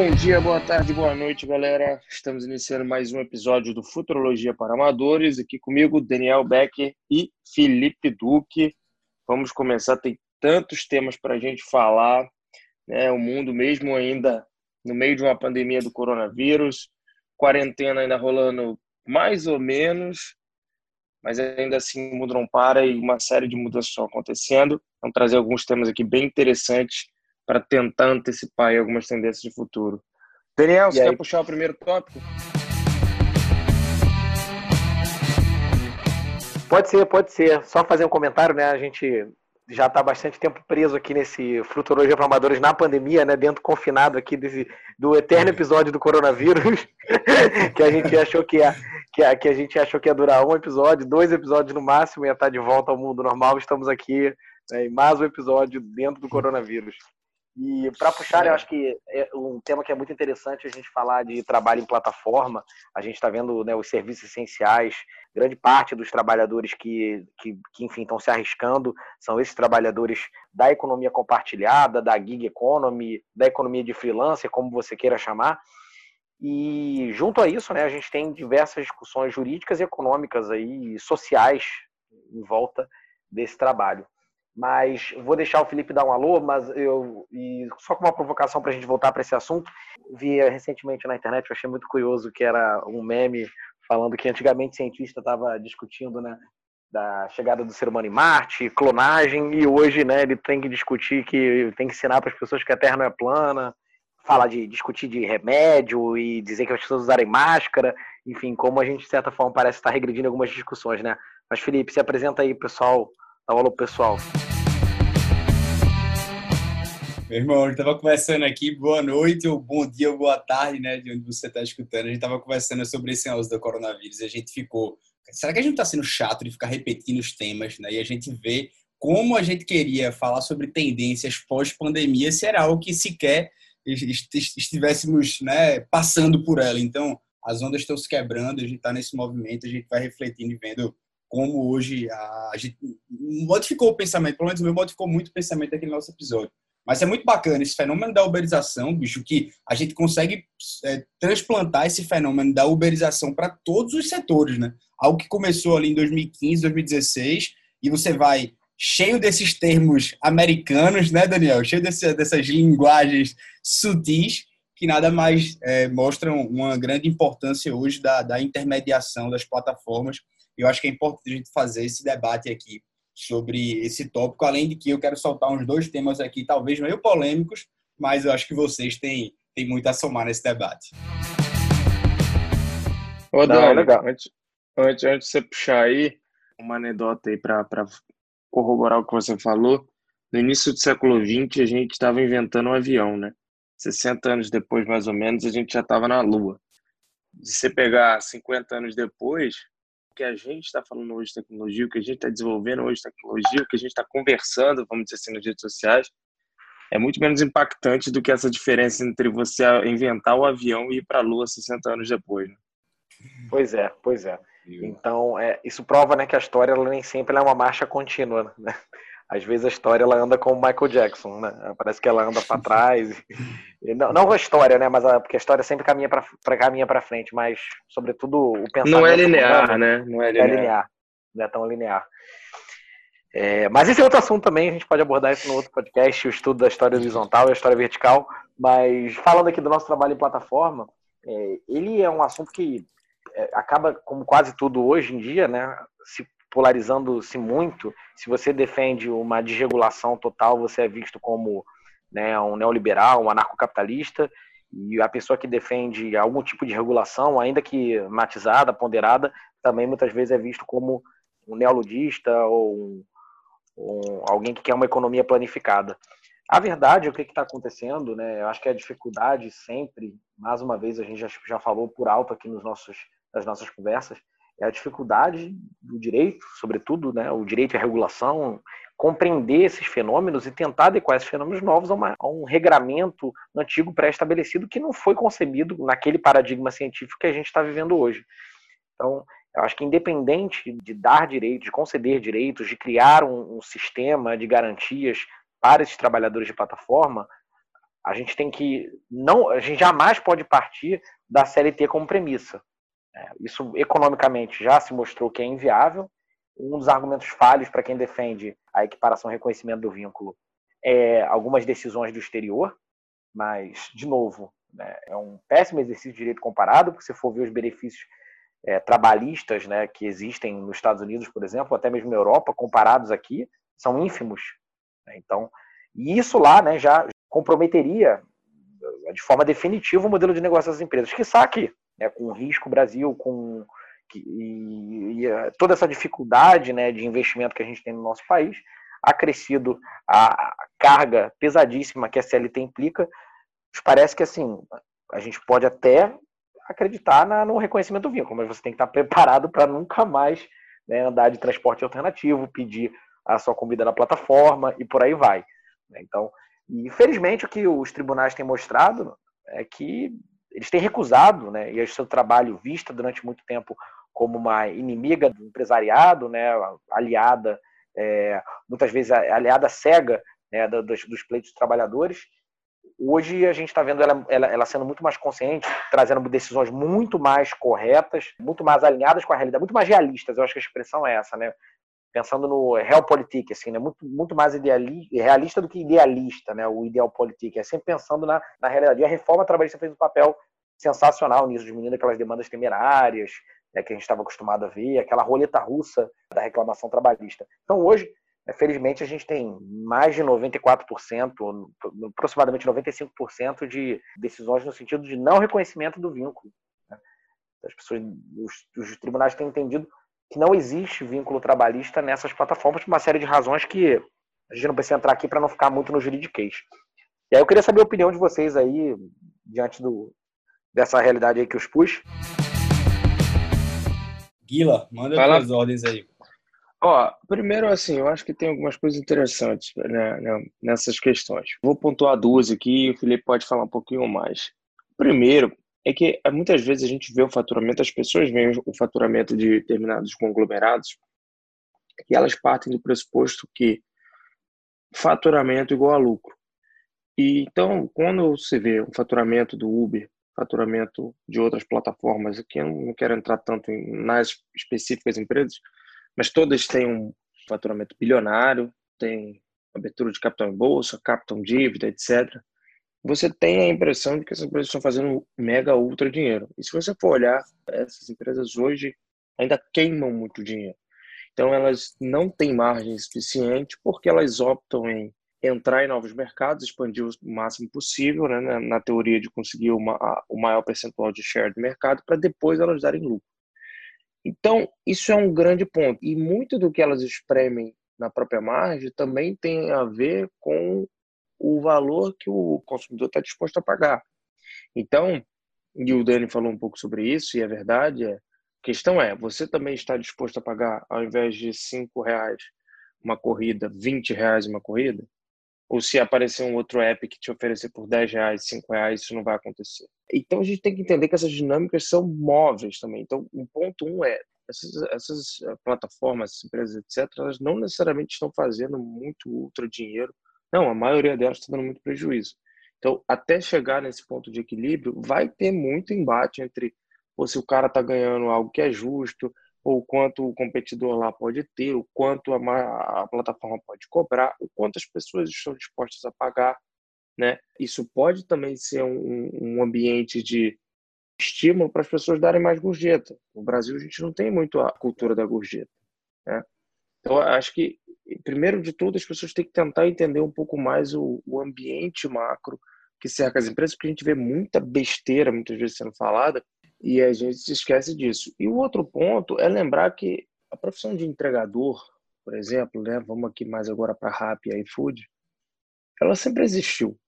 Bom dia, boa tarde, boa noite, galera. Estamos iniciando mais um episódio do Futurologia para Amadores. Aqui comigo, Daniel Becker e Felipe Duque. Vamos começar, tem tantos temas para a gente falar. Né? O mundo, mesmo ainda no meio de uma pandemia do coronavírus, quarentena ainda rolando mais ou menos, mas ainda assim o mundo não para e uma série de mudanças estão acontecendo. Vamos trazer alguns temas aqui bem interessantes para tentar antecipar algumas tendências de futuro. Daniel, e você aí? quer puxar o primeiro tópico? Pode ser, pode ser. Só fazer um comentário, né? A gente já está bastante tempo preso aqui nesse Futurologia para Amadores na pandemia, né? Dentro confinado aqui desse, do eterno episódio do coronavírus, que a gente achou que ia, que, a, que a gente achou que ia durar um episódio, dois episódios no máximo, ia estar de volta ao mundo normal. Estamos aqui né, em mais um episódio dentro do coronavírus. E para puxar, eu acho que é um tema que é muito interessante a gente falar de trabalho em plataforma. A gente está vendo né, os serviços essenciais. Grande parte dos trabalhadores que, que, que, enfim, estão se arriscando são esses trabalhadores da economia compartilhada, da gig economy, da economia de freelancer, como você queira chamar. E junto a isso, né, a gente tem diversas discussões jurídicas e econômicas aí, sociais em volta desse trabalho. Mas vou deixar o Felipe dar um alô, mas eu e só com uma provocação para a gente voltar para esse assunto. Vi recentemente na internet, eu achei muito curioso que era um meme falando que antigamente cientista estava discutindo, né, da chegada do ser humano em Marte, clonagem, e hoje, né, ele tem que discutir que tem que ensinar para as pessoas que a Terra não é plana, falar de discutir de remédio e dizer que as pessoas usarem máscara, enfim, como a gente de certa forma parece estar regredindo algumas discussões, né? Mas Felipe, se apresenta aí, pessoal, dá um alô pessoal. Meu irmão, a gente estava conversando aqui, boa noite, ou bom dia, ou boa tarde, né, de onde você está escutando. A gente estava conversando sobre esse negócio do coronavírus e a gente ficou. Será que a gente está sendo chato de ficar repetindo os temas, né? E a gente vê como a gente queria falar sobre tendências pós-pandemia, se era algo que sequer estivéssemos né, passando por ela. Então, as ondas estão se quebrando, a gente está nesse movimento, a gente vai refletindo e vendo como hoje a, a gente modificou o pensamento, pelo menos o meu modificou muito o pensamento daquele nosso episódio. Mas é muito bacana esse fenômeno da uberização, bicho, que a gente consegue é, transplantar esse fenômeno da uberização para todos os setores, né? Algo que começou ali em 2015, 2016, e você vai cheio desses termos americanos, né, Daniel? Cheio desse, dessas linguagens sutis que nada mais é, mostram uma grande importância hoje da, da intermediação das plataformas. Eu acho que é importante a gente fazer esse debate aqui sobre esse tópico, além de que eu quero soltar uns dois temas aqui, talvez meio polêmicos, mas eu acho que vocês têm, têm muito a somar nesse debate. Ô, Não, legal. Antes, antes, antes de você puxar aí, uma anedota aí para corroborar o que você falou. No início do século XX, a gente estava inventando um avião, né? 60 anos depois, mais ou menos, a gente já estava na Lua. Se você pegar 50 anos depois, que a gente está falando hoje de tecnologia, o que a gente está desenvolvendo hoje de tecnologia, o que a gente está conversando, vamos dizer assim, nas redes sociais, é muito menos impactante do que essa diferença entre você inventar o avião e ir para a Lua 60 anos depois. Né? Pois é, pois é. Então, é, isso prova né, que a história ela nem sempre é uma marcha contínua. Né? Às vezes a história ela anda como Michael Jackson, né? Parece que ela anda para trás. E, não, não a história, né? Mas a, porque a história sempre caminha para caminha para frente, mas sobretudo o pensamento. Não é linear, né? Não é linear. é linear. Não é tão linear. É, mas esse é outro assunto também, a gente pode abordar isso no outro podcast, o estudo da história horizontal e a história vertical. Mas falando aqui do nosso trabalho em plataforma, é, ele é um assunto que é, acaba, como quase tudo hoje em dia, né, se polarizando-se muito. Se você defende uma desregulação total, você é visto como né, um neoliberal, um anarcocapitalista, e a pessoa que defende algum tipo de regulação, ainda que matizada, ponderada, também muitas vezes é visto como um neoludista ou um, alguém que quer uma economia planificada. A verdade, o que está acontecendo, né? Eu acho que a dificuldade sempre, mais uma vez, a gente já, já falou por alto aqui nos nossos, nas nossas conversas, é a dificuldade do direito, sobretudo, né, o direito à regulação, compreender esses fenômenos e tentar adequar esses fenômenos novos a, uma, a um regramento antigo pré-estabelecido que não foi concebido naquele paradigma científico que a gente está vivendo hoje. Então, eu acho que independente de dar direitos, de conceder direitos, de criar um, um sistema de garantias para esses trabalhadores de plataforma, a gente tem que não, a gente jamais pode partir da CLT como premissa. É, isso economicamente já se mostrou que é inviável. Um dos argumentos falhos para quem defende a equiparação e reconhecimento do vínculo é algumas decisões do exterior, mas de novo né, é um péssimo exercício de direito comparado, porque se for ver os benefícios é, trabalhistas né, que existem nos Estados Unidos, por exemplo, até mesmo na Europa, comparados aqui, são ínfimos. Né? Então, e isso lá né, já comprometeria de forma definitiva o modelo de negócio das empresas. Que saque, né, com o risco Brasil, com e, e, toda essa dificuldade né, de investimento que a gente tem no nosso país, acrescido a carga pesadíssima que a CLT implica, parece que assim a gente pode até acreditar na, no reconhecimento do vínculo, mas você tem que estar preparado para nunca mais né, andar de transporte alternativo, pedir a sua comida na plataforma e por aí vai. Né. Então, infelizmente, o que os tribunais têm mostrado é que eles têm recusado, né, e o seu trabalho vista durante muito tempo como uma inimiga do empresariado, né, aliada, é, muitas vezes aliada cega né, dos, dos pleitos dos trabalhadores, Hoje a gente está vendo ela, ela, ela, sendo muito mais consciente, trazendo decisões muito mais corretas, muito mais alinhadas com a realidade, muito mais realistas. Eu acho que a expressão é essa, né? Pensando no realpolitik, assim, né? Muito, muito mais realista do que idealista, né? O idealpolitik. É sempre pensando na, na realidade. E a reforma trabalhista fez um papel sensacional nisso, diminuindo aquelas demandas temerárias, né, que a gente estava acostumado a ver, aquela roleta russa da reclamação trabalhista. Então, hoje, é, felizmente, a gente tem mais de 94%, aproximadamente 95% de decisões no sentido de não reconhecimento do vínculo. Né? As pessoas, os, os tribunais têm entendido que não existe vínculo trabalhista nessas plataformas por uma série de razões que a gente não precisa entrar aqui para não ficar muito no juridiquês. E aí eu queria saber a opinião de vocês aí, diante do, dessa realidade aí que eu expus. Guila, manda as ordens aí. Ó, primeiro, assim, eu acho que tem algumas coisas interessantes né, né, nessas questões. Vou pontuar duas aqui e o Felipe pode falar um pouquinho mais. Primeiro, é que eh, muitas vezes a gente vê o faturamento, as pessoas veem o faturamento de determinados conglomerados e elas partem do pressuposto que faturamento igual a lucro. E então, quando você vê o faturamento do Uber, faturamento de outras plataformas, aqui eu não quero entrar tanto em, nas específicas empresas, mas todas têm um faturamento bilionário, tem abertura de capital em bolsa, captam dívida, etc. Você tem a impressão de que essas empresas estão fazendo mega ultra dinheiro. E se você for olhar, essas empresas hoje ainda queimam muito dinheiro. Então elas não têm margem suficiente porque elas optam em entrar em novos mercados, expandir o máximo possível, né, na, teoria de conseguir uma, o maior percentual de share do mercado para depois elas darem lucro. Então, isso é um grande ponto. E muito do que elas espremem na própria margem também tem a ver com o valor que o consumidor está disposto a pagar. Então, e o Dani falou um pouco sobre isso, e é verdade, é, a questão é, você também está disposto a pagar, ao invés de cinco reais uma corrida, 20 reais uma corrida? Ou se aparecer um outro app que te oferecer por 10 reais, 5 reais, isso não vai acontecer. Então a gente tem que entender que essas dinâmicas são móveis também. Então, um ponto um é essas, essas eh, plataformas, essas empresas, etc., elas não necessariamente estão fazendo muito ultra dinheiro. Não, a maioria delas está dando muito prejuízo. Então, até chegar nesse ponto de equilíbrio, vai ter muito embate entre ou se o cara está ganhando algo que é justo, ou quanto o competidor lá pode ter, o quanto a, a plataforma pode cobrar, o quanto as pessoas estão dispostas a pagar. Né? Isso pode também ser um, um ambiente de estímulo para as pessoas darem mais gorjeta. No Brasil, a gente não tem muito a cultura da gorjeta. Né? Então, acho que, primeiro de tudo, as pessoas têm que tentar entender um pouco mais o, o ambiente macro que cerca as empresas, porque a gente vê muita besteira, muitas vezes, sendo falada, e a gente se esquece disso. E o outro ponto é lembrar que a profissão de entregador, por exemplo, né, vamos aqui mais agora para Rappi e iFood, ela sempre existiu.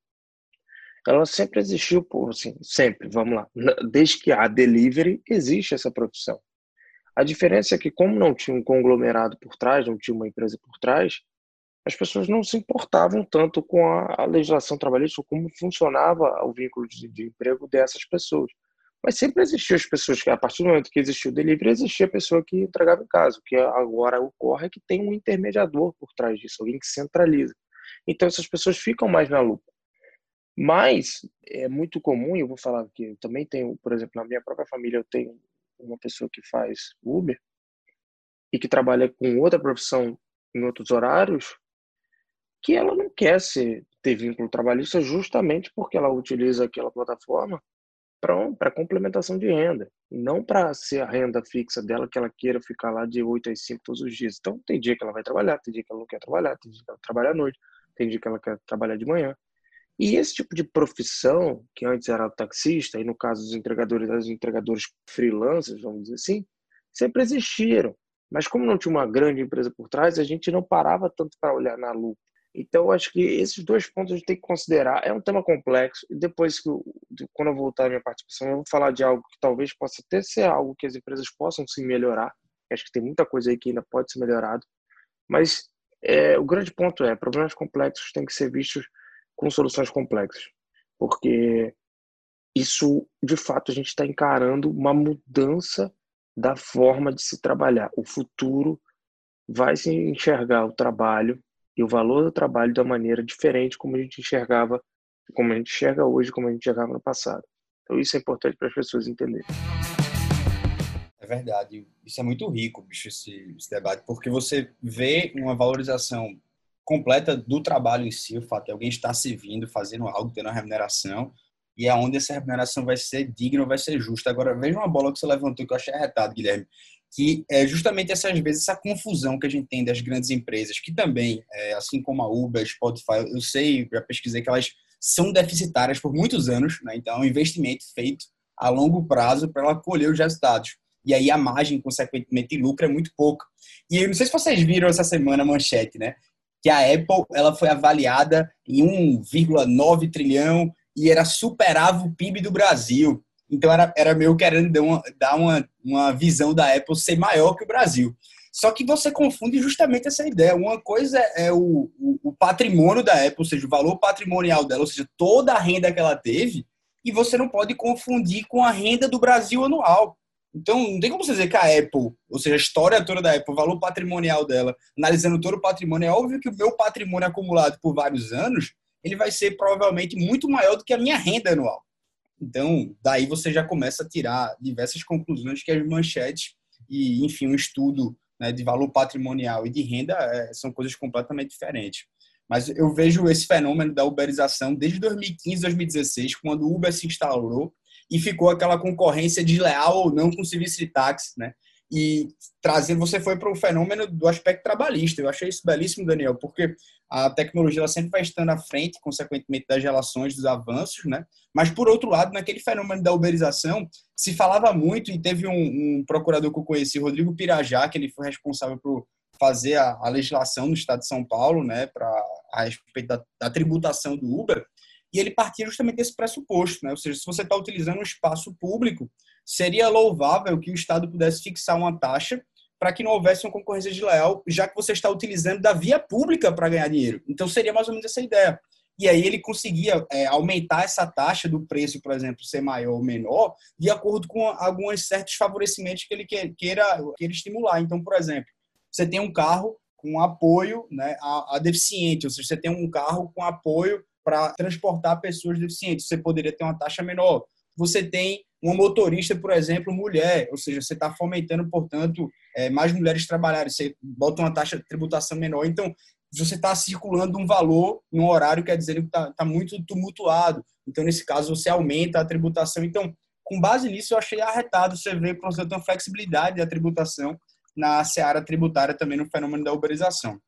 Ela sempre existiu, por assim, sempre, vamos lá. Desde que há delivery, existe essa profissão. A diferença é que, como não tinha um conglomerado por trás, não tinha uma empresa por trás, as pessoas não se importavam tanto com a, legislação trabalhista, como funcionava o vínculo de emprego dessas pessoas. Mas sempre existiu as pessoas que, a partir do momento que existiu o delivery, existia a pessoa que entregava em casa. O que agora ocorre é que tem um intermediador por trás disso, alguém que centraliza. Então essas pessoas ficam mais na lupa. Mas é muito comum, eu vou falar que eu também tenho, por exemplo, na minha própria família, eu tenho uma pessoa que faz Uber e que trabalha com outra profissão em outros horários, que ela não quer ser, ter vínculo trabalhista justamente porque ela utiliza aquela plataforma para complementação de renda, não para ser a renda fixa dela que ela queira ficar lá de 8 às 5 todos os dias. Então, tem dia que ela vai trabalhar, tem dia que ela não quer trabalhar, tem dia que ela trabalha à noite, tem dia que ela quer trabalhar de manhã. E esse tipo de profissão, que antes era taxista, e no caso dos entregadores, dos entregadores freelancers, vamos dizer assim, sempre existiram. Mas como não tinha uma grande empresa por trás, a gente não parava tanto para olhar na lupa. Então, acho que esses dois pontos a gente tem que considerar. É um tema complexo. Depois, que eu, quando eu voltar à minha participação, eu vou falar de algo que talvez possa até ser algo que as empresas possam se melhorar. Acho que tem muita coisa aí que ainda pode ser melhorado. Mas é, o grande ponto é: problemas complexos têm que ser vistos com soluções complexas. Porque isso, de fato, a gente está encarando uma mudança da forma de se trabalhar. O futuro vai se enxergar o trabalho e o valor do trabalho da maneira diferente como a gente enxergava, como a gente enxerga hoje, como a gente enxergava no passado. Então isso é importante para as pessoas entenderem. É verdade. Isso é muito rico, bicho, esse, esse debate, porque você vê uma valorização completa do trabalho em si, o fato de alguém estar servindo, fazendo algo, tendo uma remuneração, e é onde essa remuneração vai ser digna, vai ser justa. Agora, veja uma bola que você levantou que eu achei arretado, Guilherme, que é justamente essas vezes essa confusão que a gente tem das grandes empresas, que também, é, assim como a Uber, Spotify, eu sei, já pesquisei que elas são deficitárias por muitos anos, né? então é um investimento feito a longo prazo para ela colher os resultados. E aí a margem, consequentemente, de lucro é muito pouca. E eu não sei se vocês viram essa semana a manchete, né? Que a Apple ela foi avaliada em 1,9 trilhão e era superava o PIB do Brasil. Então era, era meio querendo dar, uma, dar uma, uma visão da Apple ser maior que o Brasil. Só que você confunde justamente essa ideia. Uma coisa é o, o, o, patrimônio da Apple, ou seja, o valor patrimonial dela, ou seja, toda a renda que ela teve, e você não pode confundir com a renda do Brasil anual. Então, não tem como você dizer que a Apple, ou seja, a história toda da Apple, o valor patrimonial dela, analisando todo o patrimônio, é óbvio que o meu patrimônio acumulado por vários anos ele vai ser provavelmente muito maior do que a minha renda anual. Então, daí você já começa a tirar diversas conclusões que as manchetes e, enfim, um estudo né, de valor patrimonial e de renda é, são coisas completamente diferentes. Mas eu vejo esse fenômeno da uberização desde 2015, 2016, quando o Uber se instaurou e ficou aquela concorrência desleal ou não com o serviço de táxi, né? e trazendo você foi para o fenômeno do aspecto trabalhista. Eu achei isso belíssimo, Daniel, porque a tecnologia ela sempre vai estando à frente, consequentemente, das relações, dos avanços, né? Mas, por outro lado, naquele fenômeno da uberização, se falava muito, e teve um, um procurador que eu conheci, Rodrigo Pirajá, que ele foi responsável por fazer a, a legislação no estado de São Paulo, né, para a respeito da, da tributação do Uber, e ele partia justamente desse pressuposto, né? Ou seja, se você está utilizando um espaço público, seria louvável que o Estado pudesse fixar uma taxa para que não houvesse uma concorrência desleal, já que você está utilizando da via pública para ganhar dinheiro. Então, seria mais ou menos essa ideia. E aí ele conseguia é, aumentar essa taxa do preço, por exemplo, ser maior ou menor, de acordo com alguns certos favorecimentos que ele queira, queira estimular. Então, por exemplo, você tem um carro com apoio né, a, a deficiente, ou seja, você tem um carro com apoio para transportar pessoas deficientes, você poderia ter uma taxa menor. Você tem uma motorista, por exemplo, mulher, ou seja, você está fomentando, portanto, é, mais mulheres trabalharem, você bota uma taxa de tributação menor. Então, você está circulando um valor num horário, quer dizer que está tá muito tumultuado. Então, nesse caso, você aumenta a tributação. Então, com base nisso, eu achei arretado você ver, por exemplo, uma flexibilidade da tributação na seara tributária também no fenômeno da uberização.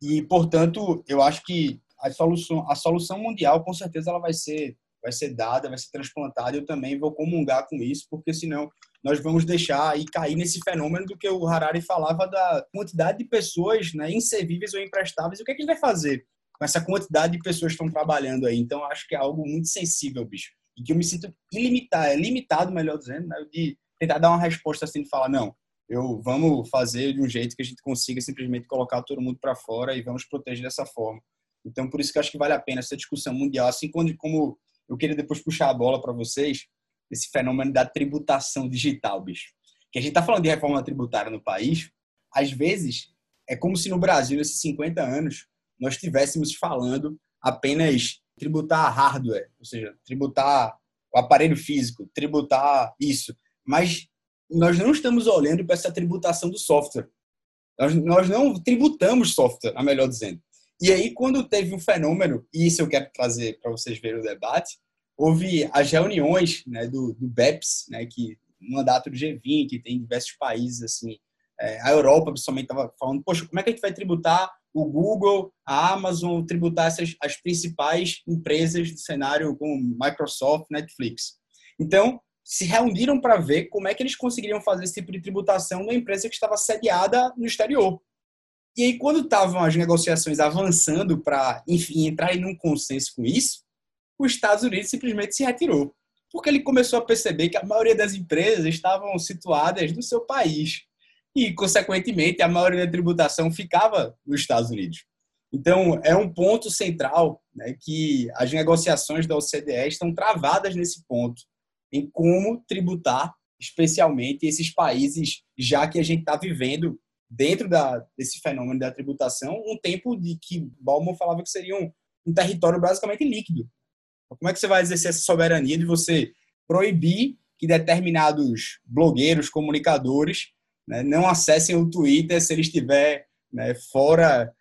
E, portanto, eu acho que a solução, a solução mundial, com certeza, ela vai ser vai ser dada, vai ser transplantada. Eu também vou comungar com isso, porque senão nós vamos deixar e cair nesse fenômeno do que o Harari falava da quantidade de pessoas né, inservíveis ou imprestáveis. E o que, é que ele vai fazer com essa quantidade de pessoas que estão trabalhando aí? Então, acho que é algo muito sensível, bicho. E que eu me sinto ilimitado, limitado, melhor dizendo, né, de tentar dar uma resposta assim, de falar, não, eu vamos fazer de um jeito que a gente consiga simplesmente colocar todo mundo para fora e vamos proteger dessa forma. Então, por isso que eu acho que vale a pena essa discussão mundial, assim como eu queria depois puxar a bola para vocês esse fenômeno da tributação digital, bicho. Que a gente está falando de reforma tributária no país, às vezes é como se no Brasil, nesses 50 anos, nós estivéssemos falando apenas tributar hardware, ou seja, tributar o aparelho físico, tributar isso. Mas nós não estamos olhando para essa tributação do software. Nós, nós não tributamos software, a melhor dizendo. E aí, quando teve um fenômeno, e isso eu quero trazer para vocês verem o debate, houve as reuniões né, do, do BEPS, né, que no mandato do G20, que tem diversos países, assim, é, a Europa principalmente estava falando, poxa, como é que a gente vai tributar o Google, a Amazon, tributar essas, as principais empresas do cenário como Microsoft, Netflix. Então, se reuniram para ver como é que eles conseguiriam fazer esse tipo de tributação numa empresa que estava sediada no exterior. E aí, quando estavam as negociações avançando para, enfim, entrar em um consenso com isso, os Estados Unidos simplesmente se retirou. Porque ele começou a perceber que a maioria das empresas estavam situadas no seu país. E, consequentemente, a maioria da tributação ficava nos Estados Unidos. Então, é um ponto central né, que as negociações da OCDE estão travadas nesse ponto, em como tributar, especialmente esses países, já que a gente está vivendo, dentro da, desse fenômeno da tributação, um tempo de que Bauman falava que seria um, um território basicamente líquido. Como é que você vai exercer essa soberania de você proibir que determinados blogueiros, comunicadores, né, não acessem o Twitter se ele estiver né, fora,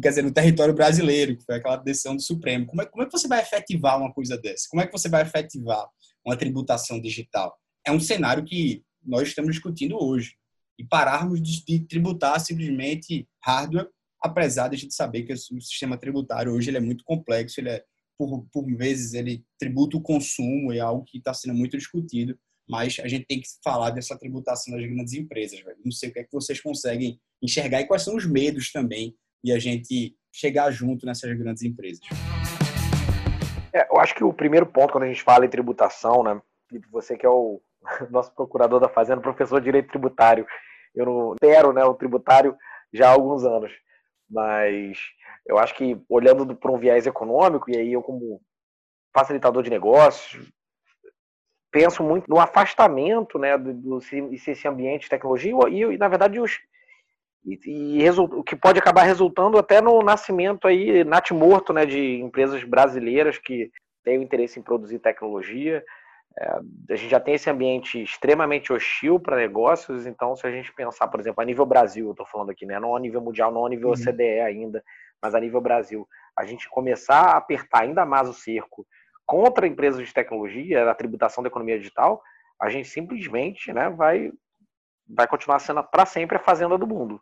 quer dizer, no território brasileiro, que foi aquela decisão do Supremo. Como é, como é que você vai efetivar uma coisa dessa? Como é que você vai efetivar uma tributação digital? É um cenário que nós estamos discutindo hoje. E pararmos de, tributar simplesmente hardware, apesar de a gente saber que o sistema tributário hoje ele é muito complexo, ele é por, por vezes ele tributa o consumo, é algo que está sendo muito discutido, mas a gente tem que falar dessa tributação das grandes empresas. Velho. Não sei o que é que vocês conseguem enxergar e quais são os medos também de a gente chegar junto nessas grandes empresas. É, eu acho que o primeiro ponto, quando a gente fala em tributação, né, você que é o nosso procurador da Fazenda, professor de Direito Tributário, eu não espero né, o tributário já há alguns anos, mas eu acho que olhando por um viés econômico, e aí eu como facilitador de negócios, penso muito no afastamento né, do, do esse ambiente de tecnologia e, e na verdade, os, e, e o que pode acabar resultando até no nascimento aí natimorto né, de empresas brasileiras que têm o interesse em produzir tecnologia. É, a gente já tem esse ambiente extremamente hostil para negócios, então se a gente pensar, por exemplo, a nível Brasil, eu estou falando aqui, né, não a nível mundial, não a nível uhum. OCDE ainda, mas a nível Brasil, a gente começar a apertar ainda mais o cerco contra empresas de tecnologia, a tributação da economia digital, a gente simplesmente né, vai, vai continuar sendo para sempre a fazenda do mundo.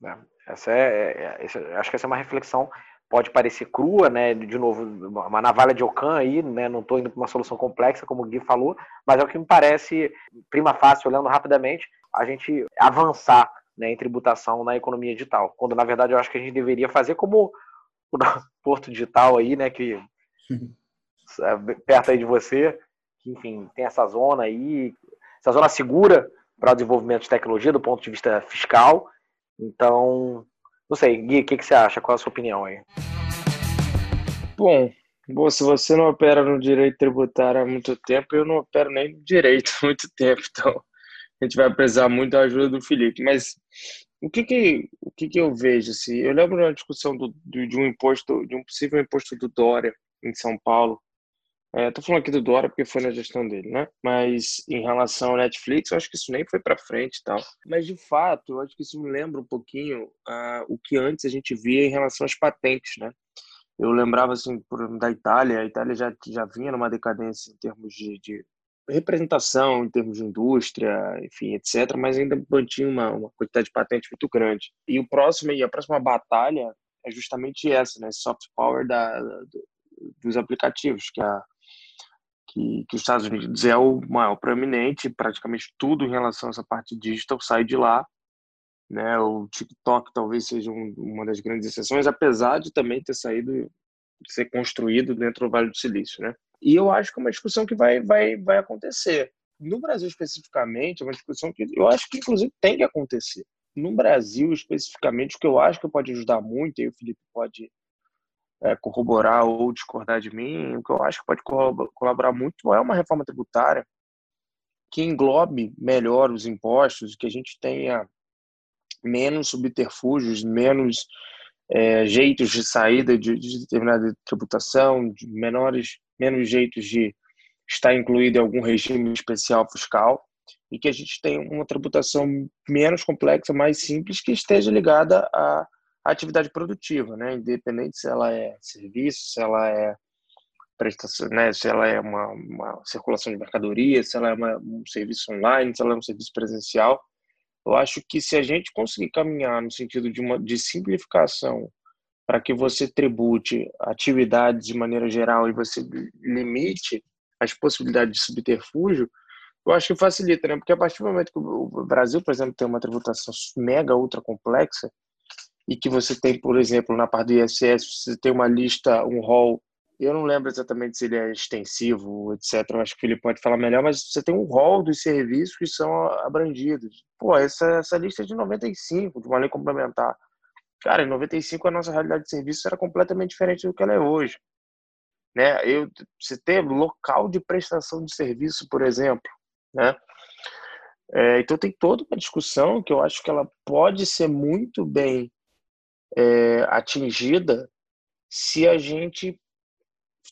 Né? Essa é, é, é, acho que essa é uma reflexão pode parecer crua, né? De novo, uma navalha de Ocã aí, né? Não estou indo para uma solução complexa, como o Gui falou, mas é o que me parece, prima fácil, olhando rapidamente, a gente avançar né, em tributação na economia digital. Quando, na verdade, eu acho que a gente deveria fazer como o Porto Digital aí, né? Que perto aí de você, que, enfim, tem essa zona aí, essa zona segura para o desenvolvimento de tecnologia do ponto de vista fiscal. Então, não sei, Gui, o que, que você acha? Qual a sua opinião aí? Bom, bom, se você não opera no direito tributário há muito tempo, eu não opero nem no direito há muito tempo, então a gente vai precisar muito da ajuda do Felipe. Mas o que que, o que, que eu vejo? Assim, eu lembro de uma discussão do, de um imposto, de um possível imposto do Dória, em São Paulo. Estou é, falando aqui do Dora porque foi na gestão dele, né? Mas em relação ao Netflix, eu acho que isso nem foi para frente e tal. Mas de fato, eu acho que isso me lembra um pouquinho uh, o que antes a gente via em relação às patentes, né? Eu lembrava assim por, da Itália, a Itália já já vinha numa decadência em termos de, de representação, em termos de indústria, enfim, etc. Mas ainda mantinha uma, uma quantidade de patentes muito grande. E o próximo e a próxima batalha é justamente essa, né? Soft power da, do, dos aplicativos, que, a, que, que os Estados Unidos é o maior proeminente, praticamente tudo em relação a essa parte digital sai de lá. Né? O TikTok talvez seja um, uma das grandes exceções, apesar de também ter saído, ser construído dentro do Vale do Silício. Né? E eu acho que é uma discussão que vai, vai, vai acontecer. No Brasil especificamente, é uma discussão que eu acho que inclusive tem que acontecer. No Brasil especificamente, o que eu acho que pode ajudar muito, e o Felipe pode é, corroborar ou discordar de mim, o que eu acho que pode colaborar muito é uma reforma tributária que englobe melhor os impostos, que a gente tenha menos subterfúgios, menos é, jeitos de saída de, de, determinada tributação, de menores, menos jeitos de estar incluído em algum regime especial fiscal e que a gente tenha uma tributação menos complexa, mais simples, que esteja ligada atividade produtiva, né? independente se ela é serviço, se ela é prestação, né? se ela é uma, uma circulação de mercadoria, se ela é uma, um serviço online, se ela é um serviço presencial. Eu acho que se a gente conseguir caminhar no sentido de uma de simplificação para que você tribute atividades de maneira geral e você limite as possibilidades de subterfúgio, eu acho que facilita, né? Porque a partir do momento que o Brasil, por exemplo, tem uma tributação mega ultra complexa e que você tem, por exemplo, na parte do ISS, você tem uma lista, um rol, eu não lembro exatamente se ele é extensivo, etc. Eu acho que ele pode falar melhor, mas você tem um rol dos serviços que são abrangidos. Pô, essa, essa lista é de 95, de uma lei complementar. Cara, em 95 a nossa realidade de serviços era completamente diferente do que ela é hoje. Né? Eu, você ter local de prestação de serviço, por exemplo, né? É, então tem toda uma discussão que eu acho que ela pode ser muito bem é, atingida se a gente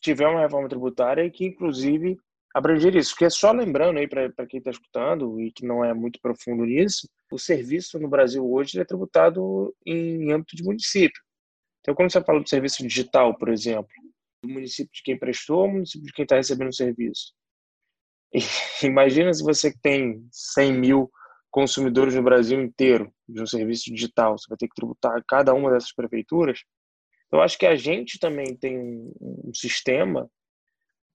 tiver uma reforma tributária que inclusive abranger isso. Porque só lembrando aí para quem está escutando e que não é muito profundo nisso, o serviço no Brasil hoje é tributado em âmbito de município. Então, quando você fala do serviço digital, por exemplo, do município de quem prestou, o município de quem está recebendo o serviço. Imagina se você tem 100 mil consumidores no Brasil inteiro de um serviço digital, você vai ter que tributar cada uma dessas prefeituras. Eu acho que a gente também tem um sistema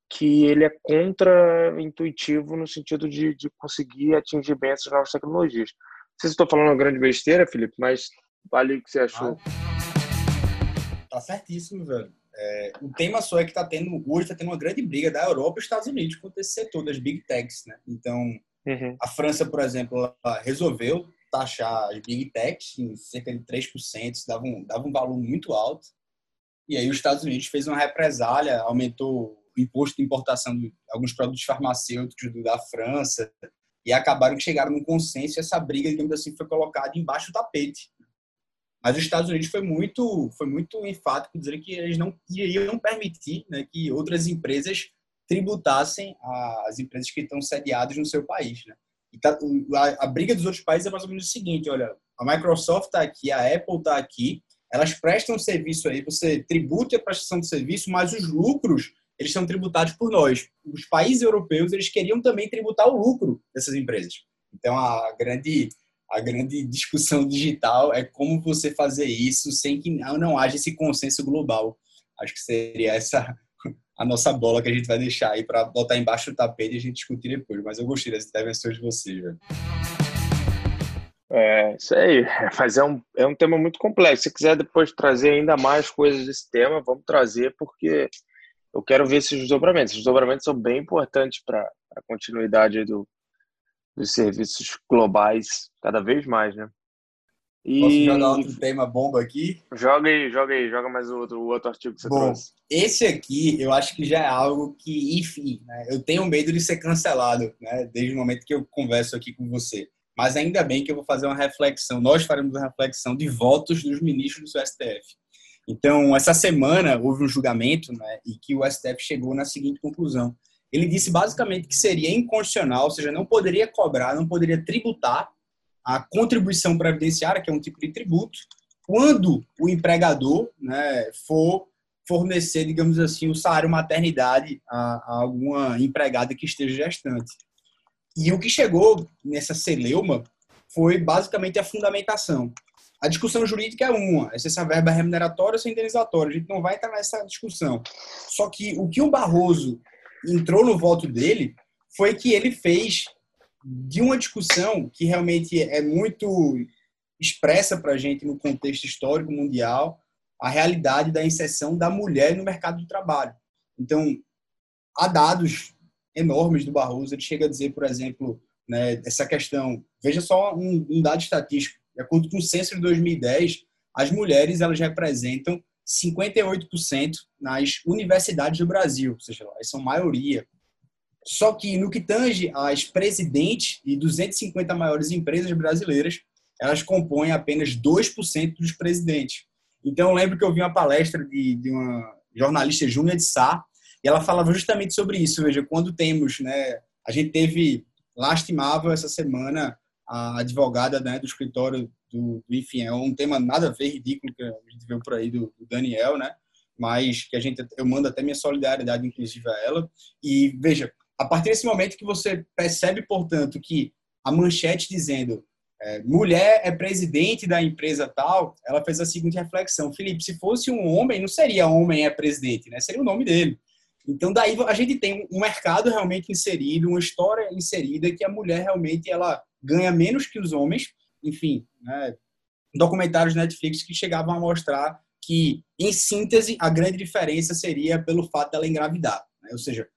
que ele é contra-intuitivo no sentido de, de conseguir atingir bem essas novas tecnologias. Não sei se estou falando uma grande besteira, Felipe, mas vale o que você achou. Tá certíssimo, velho. É, o tema só é que está tendo hoje está tendo uma grande briga da Europa e dos Estados Unidos contra esse setor das big techs, né? Então, uhum. a França, por exemplo, resolveu taxar as big techs em cerca de 3%, dava um, dava um valor muito alto. E aí os Estados Unidos fez uma represália, aumentou o imposto de importação de alguns produtos farmacêuticos da França e acabaram que chegaram num consenso e essa briga, digamos assim, foi colocada embaixo do tapete. Mas os Estados Unidos foi muito, foi muito enfático dizer que eles não iriam permitir né, que outras empresas tributassem as empresas que estão sediadas no seu país. Né? Tá, a, a, briga dos outros países é mais ou menos o seguinte: olha, a Microsoft está aqui, a Apple está aqui, elas prestam serviço aí, você tribute a prestação de serviço, mas os lucros eles são tributados por nós. Os países europeus eles queriam também tributar o lucro dessas empresas. Então a grande a grande discussão digital é como você fazer isso sem que não haja esse consenso global. Acho que seria essa a nossa bola que a gente vai deixar aí para botar embaixo do tapete e a gente discutir depois. Mas eu gostei das intervenções de vocês, velho. É, isso aí. Mas é um, é um tema muito complexo. Se quiser depois trazer ainda mais coisas desse tema, vamos trazer, porque eu quero ver esses desdobramentos. Os desdobramentos são bem importantes para a continuidade do, dos serviços globais cada vez mais, né? E... Posso jogar outro tema bomba aqui? Joga aí, joga aí, joga mais o outro, o outro artigo que você Bom, trouxe. Esse aqui eu acho que já é algo que, enfim, né, eu tenho medo de ser cancelado, né, desde o momento que eu converso aqui com você. Mas ainda bem que eu vou fazer uma reflexão, nós faremos uma reflexão de votos dos ministros do STF. Então, essa semana houve um julgamento né, e que o STF chegou na seguinte conclusão ele disse basicamente que seria inconstitucional, ou seja, não poderia cobrar, não poderia tributar a contribuição previdenciária, que é um tipo de tributo, quando o empregador né, for fornecer, digamos assim, o salário maternidade a, a, alguma empregada que esteja gestante. E o que chegou nessa celeuma foi basicamente a fundamentação. A discussão jurídica é uma, é se essa verba é remuneratória ou se é indenizatória. A gente não vai entrar nessa discussão. Só que o que o Barroso entrou no voto dele foi que ele fez de uma discussão que realmente é muito expressa para a gente no contexto histórico mundial a realidade da inserção da mulher no mercado de trabalho. Então, há dados enormes do Barroso. Ele chega a dizer, por exemplo, né, essa questão. Veja só um, um dado estatístico. De acordo com o censo de 2010, as mulheres elas representam 58% nas universidades do Brasil, ou seja, elas são maioria. Só que no que tange às presidentes e 250 maiores empresas brasileiras, elas compõem apenas 2% dos presidentes. Então, eu lembro que eu vi uma palestra de, de uma jornalista Júlia de Sá, e ela falava justamente sobre isso. Veja, quando temos, né, a gente teve, lastimável essa semana, a advogada né, do escritório do, do, enfim, é um tema nada a ver, ridículo, que a gente viu por aí do, do Daniel, né? Mas que a gente, eu mando até minha solidariedade, inclusive, a ela. E veja, a partir desse momento que você percebe, portanto, que a manchete dizendo é, mulher é presidente da empresa tal, ela fez a seguinte reflexão: Felipe, se fosse um homem, não seria homem é presidente, né? Seria o nome dele. Então daí a gente tem um mercado realmente inserido, uma história inserida que a mulher realmente ela ganha menos que os homens. Enfim, né? documentários Netflix que chegavam a mostrar que, em síntese, a grande diferença seria pelo fato dela engravidar, né? ou seja,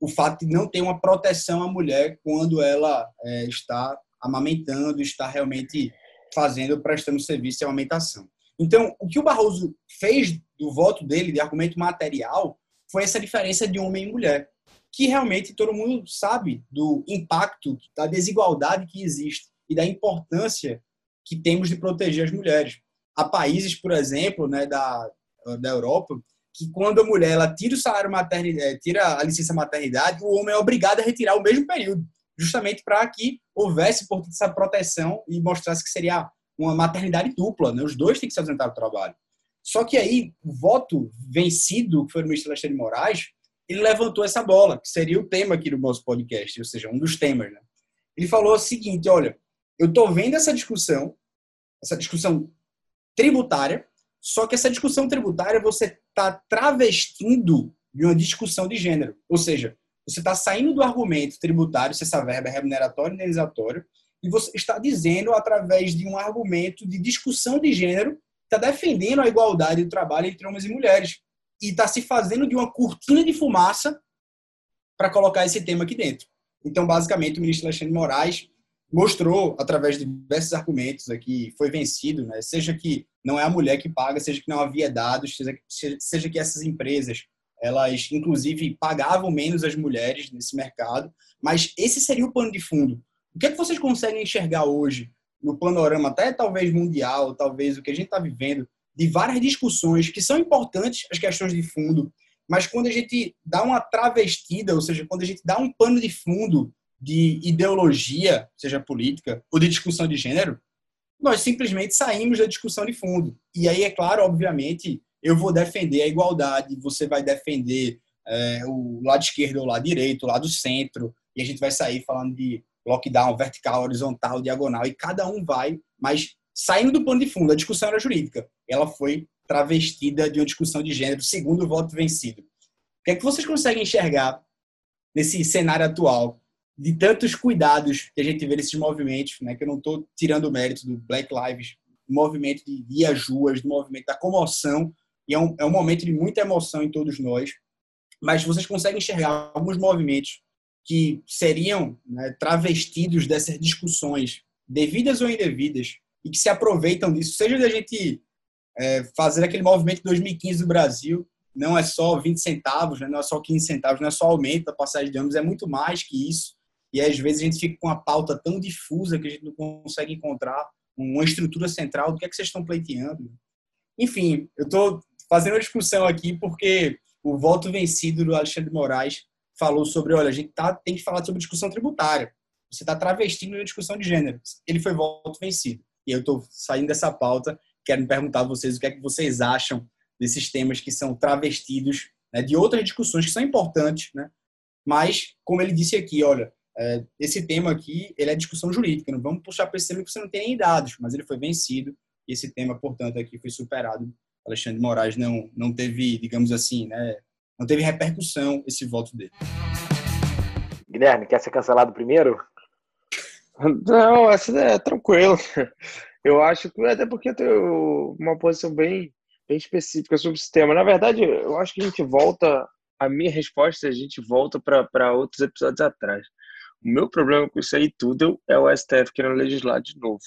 o fato de não ter uma proteção à mulher quando ela é, está amamentando, está realmente fazendo, prestando serviço de amamentação. Então, o que o Barroso fez do voto dele, de argumento material, foi essa diferença de homem e mulher, que realmente todo mundo sabe do impacto, da desigualdade que existe e da importância que temos de proteger as mulheres. Há países, por exemplo, né, da, da Europa, que quando a mulher ela tira o salário maternidade, eh, tira a licença maternidade, o homem é obrigado a retirar o mesmo período, justamente para que houvesse portanto essa proteção e mostrasse que seria uma maternidade dupla, né? Os dois têm que se ausentar do trabalho. Só que aí o voto vencido, que foi o ministro Alexandre de Moraes, ele levantou essa bola, que seria o tema aqui do nosso podcast, ou seja, um dos temas, né? Ele falou o seguinte, olha, eu estou vendo essa discussão, essa discussão tributária, só que essa discussão tributária você está travestindo de uma discussão de gênero. Ou seja, você está saindo do argumento tributário, se essa verba é remuneratória ou indenizatória, e você está dizendo, através de um argumento de discussão de gênero, está defendendo a igualdade do trabalho entre homens e mulheres. E está se fazendo de uma cortina de fumaça para colocar esse tema aqui dentro. Então, basicamente, o ministro Alexandre Moraes mostrou, através de diversos argumentos aqui, foi vencido, né? seja que não é a mulher que paga, seja que não havia dados, seja, seja que essas empresas, elas inclusive pagavam menos as mulheres nesse mercado, mas esse seria o pano de fundo. O que é que vocês conseguem enxergar hoje no panorama até talvez mundial, talvez o que a gente está vivendo, de várias discussões que são importantes, as questões de fundo, mas quando a gente dá uma travestida, ou seja, quando a gente dá um pano de fundo de ideologia, seja política, ou de discussão de gênero, nós simplesmente saímos da discussão de fundo. E aí, é claro, obviamente, eu vou defender a igualdade, você vai defender é, o lado esquerdo o lado direito, o lado centro, e a gente vai sair falando de lockdown vertical, horizontal, diagonal, e cada um vai, mas saindo do pano de fundo, a discussão era jurídica. Ela foi travestida de uma discussão de gênero, segundo o voto vencido. O que é que vocês conseguem enxergar nesse cenário atual de tantos cuidados que a gente vê nesses movimentos, né, que eu não estou tirando o mérito do Black Lives, do movimento de dias ruas, do movimento da comoção, e é um, é um momento de muita emoção em todos nós, mas vocês conseguem enxergar alguns movimentos que seriam né, travestidos dessas discussões, devidas ou indevidas, e que se aproveitam disso, seja da gente é, fazer aquele movimento de 2015 do Brasil, não é só 20 centavos, né, não é só 15 centavos, não é só aumento da passagem de ônibus, é muito mais que isso. E às vezes a gente fica com uma pauta tão difusa que a gente não consegue encontrar uma estrutura central do que é que vocês estão pleiteando. Enfim, eu estou fazendo a discussão aqui porque o voto vencido do Alexandre Moraes falou sobre, olha, a gente tá, tem que falar sobre discussão tributária. Você está travestindo a discussão de gênero. Ele foi voto vencido. E eu estou saindo dessa pauta, quero me perguntar a vocês o que é que vocês acham desses temas que são travestidos né, de outras discussões que são importantes, né? Mas, como ele disse aqui, olha, esse tema aqui, ele é discussão jurídica, não vamos puxar para esse tema que você não tem nem dados, mas ele foi vencido e esse tema, portanto, aqui foi superado. Alexandre de Moraes não, não teve, digamos assim, né, não teve repercussão esse voto dele. Guilherme, quer ser cancelado primeiro? Não, essa é tranquilo. Eu acho que até porque eu tenho uma posição bem, bem específica sobre esse tema. Na verdade, eu acho que a gente volta. A minha resposta, a gente volta para outros episódios atrás. O meu problema com isso aí tudo é o STF querendo legislar de novo.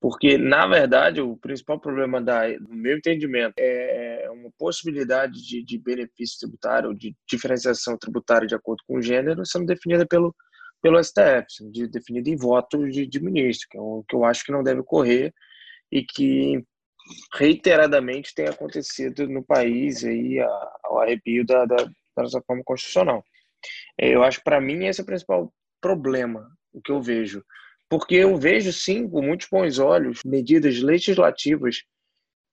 Porque, na verdade, o principal problema, da, do meu entendimento, é uma possibilidade de, de benefício tributário, de diferenciação tributária de acordo com o gênero, sendo definida pelo, pelo STF, sendo definida em voto de, de ministro, que é o que eu acho que não deve ocorrer e que reiteradamente tem acontecido no país aí ao arrepio da, da, da nossa forma constitucional. É, eu acho que para mim esse é o principal problema, o que eu vejo. Porque eu vejo sim, com muitos bons olhos, medidas legislativas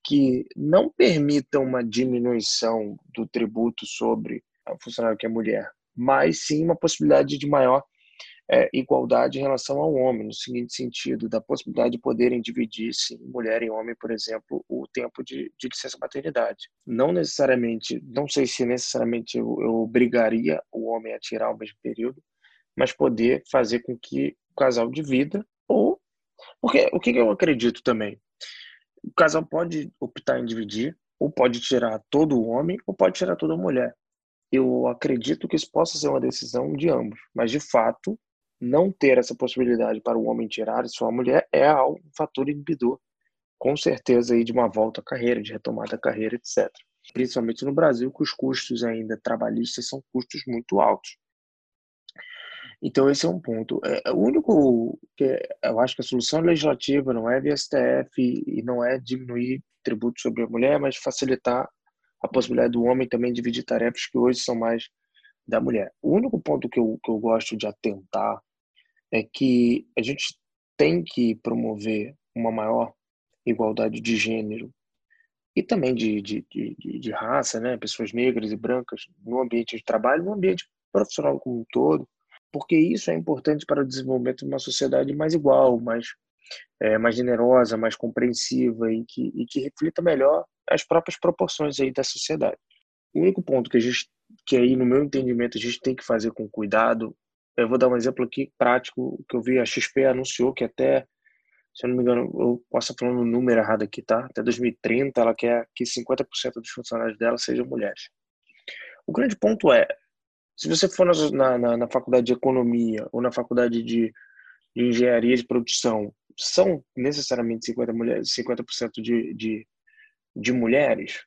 que não permitam uma diminuição do tributo sobre o funcionário que é mulher, mas sim uma possibilidade de maior é, igualdade em relação ao homem, no seguinte sentido, da possibilidade de poderem dividir, sim, mulher e homem, por exemplo, o tempo de, de licença maternidade. Não necessariamente, não sei se necessariamente eu, eu obrigaria o homem a tirar o mesmo período, mas poder fazer com que o casal divida, ou. Porque o que eu acredito também? O casal pode optar em dividir, ou pode tirar todo o homem, ou pode tirar toda a mulher. Eu acredito que isso possa ser uma decisão de ambos, mas de fato não ter essa possibilidade para o homem tirar sua mulher é um fator inibidor, com certeza, aí, de uma volta à carreira, de retomada da carreira, etc. Principalmente no Brasil, que os custos ainda trabalhistas são custos muito altos. Então, esse é um ponto. É, o único que eu acho que a solução legislativa não é via STF e não é diminuir tributo sobre a mulher, mas facilitar a possibilidade do homem também dividir tarefas que hoje são mais da mulher. O único ponto que eu, que eu gosto de atentar é que a gente tem que promover uma maior igualdade de gênero e também de, de, de, de, raça, né? pessoas negras e brancas no ambiente de trabalho, no ambiente profissional como um todo, porque isso é importante para o desenvolvimento de uma sociedade mais igual, mais, é, mais generosa, mais compreensiva e que, e que reflita melhor as próprias proporções aí da sociedade. O único ponto que a gente, que aí no meu entendimento a gente tem que fazer com cuidado eu vou dar um exemplo aqui prático que eu vi, a XP anunciou que até, se eu não me engano, eu posso estar falando o número errado aqui, tá? Até 2030 ela quer que 50% dos funcionários dela sejam mulheres. O grande ponto é, se você for na, na, na faculdade de economia ou na faculdade de, de, engenharia de produção, são necessariamente 50 mulheres, 50% de, de, de mulheres?